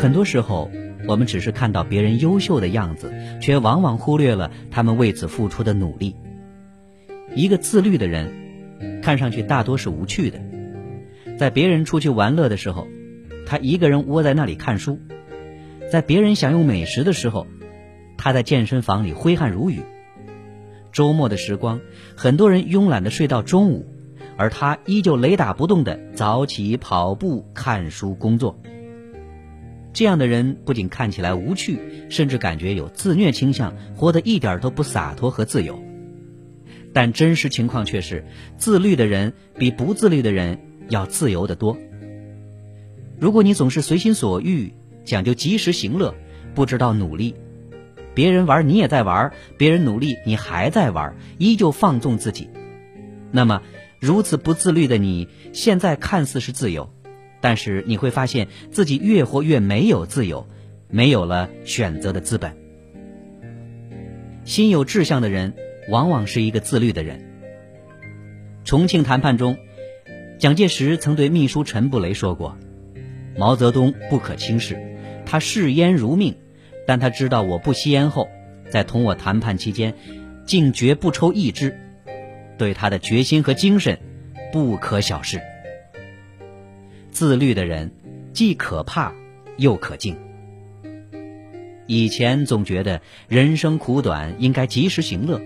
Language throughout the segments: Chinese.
很多时候，我们只是看到别人优秀的样子，却往往忽略了他们为此付出的努力。一个自律的人，看上去大多是无趣的。在别人出去玩乐的时候，他一个人窝在那里看书；在别人享用美食的时候，他在健身房里挥汗如雨。周末的时光，很多人慵懒的睡到中午，而他依旧雷打不动的早起跑步、看书、工作。这样的人不仅看起来无趣，甚至感觉有自虐倾向，活得一点都不洒脱和自由。但真实情况却是，自律的人比不自律的人要自由得多。如果你总是随心所欲，讲究及时行乐，不知道努力，别人玩你也在玩，别人努力你还在玩，依旧放纵自己，那么如此不自律的你，现在看似是自由。但是你会发现自己越活越没有自由，没有了选择的资本。心有志向的人，往往是一个自律的人。重庆谈判中，蒋介石曾对秘书陈布雷说过：“毛泽东不可轻视，他视烟如命，但他知道我不吸烟后，在同我谈判期间，竟绝不抽一支，对他的决心和精神，不可小视。”自律的人，既可怕又可敬。以前总觉得人生苦短，应该及时行乐，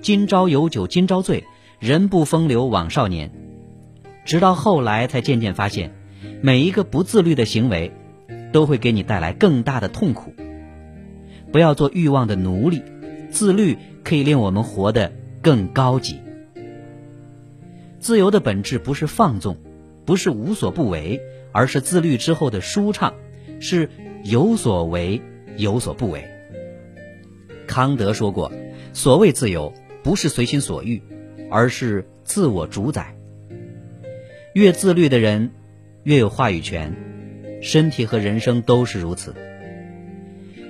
今朝有酒今朝醉，人不风流枉少年。直到后来才渐渐发现，每一个不自律的行为，都会给你带来更大的痛苦。不要做欲望的奴隶，自律可以令我们活得更高级。自由的本质不是放纵。不是无所不为，而是自律之后的舒畅，是有所为有所不为。康德说过：“所谓自由，不是随心所欲，而是自我主宰。”越自律的人，越有话语权，身体和人生都是如此。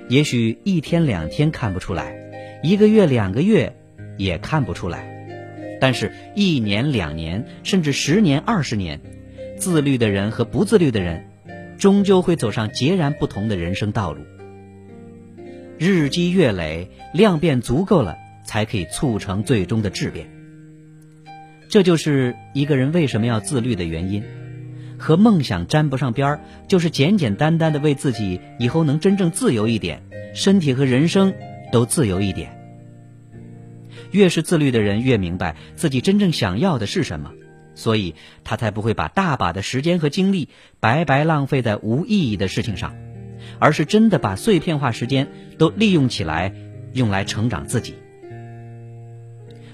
也许一天两天看不出来，一个月两个月也看不出来，但是一年两年，甚至十年二十年。自律的人和不自律的人，终究会走上截然不同的人生道路。日积月累，量变足够了，才可以促成最终的质变。这就是一个人为什么要自律的原因。和梦想沾不上边儿，就是简简单单的为自己以后能真正自由一点，身体和人生都自由一点。越是自律的人，越明白自己真正想要的是什么。所以他才不会把大把的时间和精力白白浪费在无意义的事情上，而是真的把碎片化时间都利用起来，用来成长自己。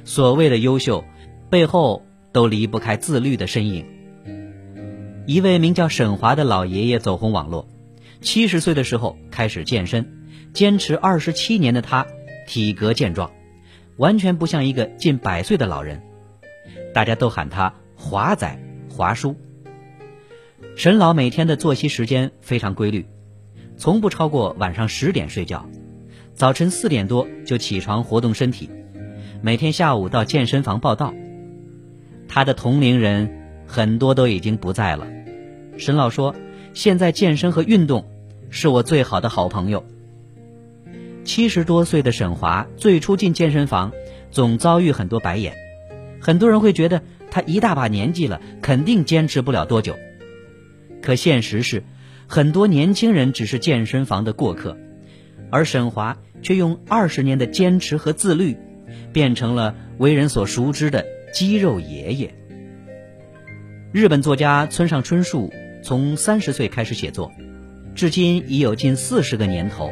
所谓的优秀，背后都离不开自律的身影。一位名叫沈华的老爷爷走红网络，七十岁的时候开始健身，坚持二十七年的他，体格健壮，完全不像一个近百岁的老人，大家都喊他。华仔华叔，沈老每天的作息时间非常规律，从不超过晚上十点睡觉，早晨四点多就起床活动身体，每天下午到健身房报道。他的同龄人很多都已经不在了。沈老说：“现在健身和运动是我最好的好朋友。”七十多岁的沈华最初进健身房，总遭遇很多白眼，很多人会觉得。他一大把年纪了，肯定坚持不了多久。可现实是，很多年轻人只是健身房的过客，而沈华却用二十年的坚持和自律，变成了为人所熟知的肌肉爷爷。日本作家村上春树从三十岁开始写作，至今已有近四十个年头，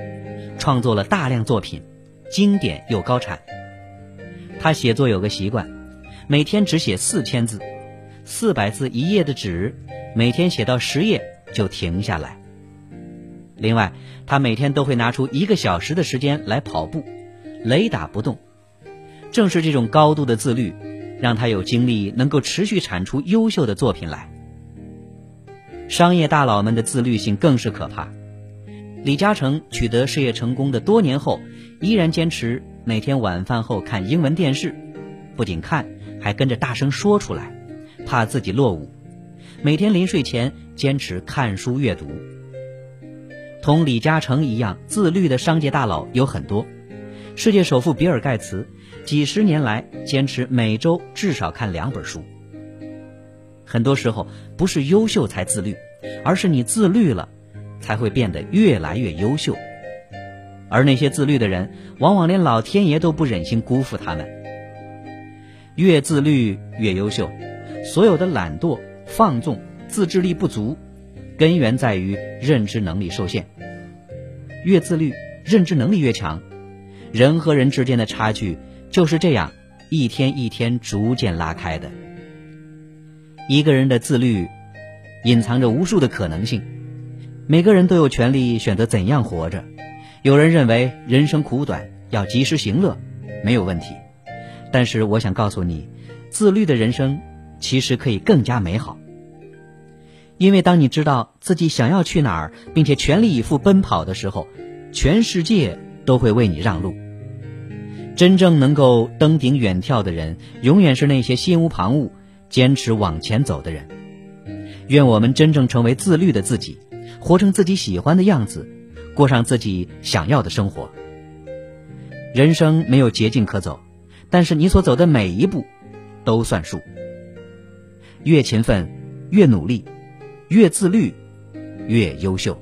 创作了大量作品，经典又高产。他写作有个习惯。每天只写四千字，四百字一页的纸，每天写到十页就停下来。另外，他每天都会拿出一个小时的时间来跑步，雷打不动。正是这种高度的自律，让他有精力能够持续产出优秀的作品来。商业大佬们的自律性更是可怕。李嘉诚取得事业成功的多年后，依然坚持每天晚饭后看英文电视，不仅看。还跟着大声说出来，怕自己落伍。每天临睡前坚持看书阅读。同李嘉诚一样自律的商界大佬有很多。世界首富比尔盖茨几十年来坚持每周至少看两本书。很多时候不是优秀才自律，而是你自律了，才会变得越来越优秀。而那些自律的人，往往连老天爷都不忍心辜负他们。越自律越优秀，所有的懒惰、放纵、自制力不足，根源在于认知能力受限。越自律，认知能力越强，人和人之间的差距就是这样一天一天逐渐拉开的。一个人的自律，隐藏着无数的可能性。每个人都有权利选择怎样活着。有人认为人生苦短，要及时行乐，没有问题。但是我想告诉你，自律的人生其实可以更加美好。因为当你知道自己想要去哪儿，并且全力以赴奔跑的时候，全世界都会为你让路。真正能够登顶远眺的人，永远是那些心无旁骛。坚持往前走的人，愿我们真正成为自律的自己，活成自己喜欢的样子，过上自己想要的生活。人生没有捷径可走，但是你所走的每一步都算数。越勤奋，越努力，越自律，越优秀。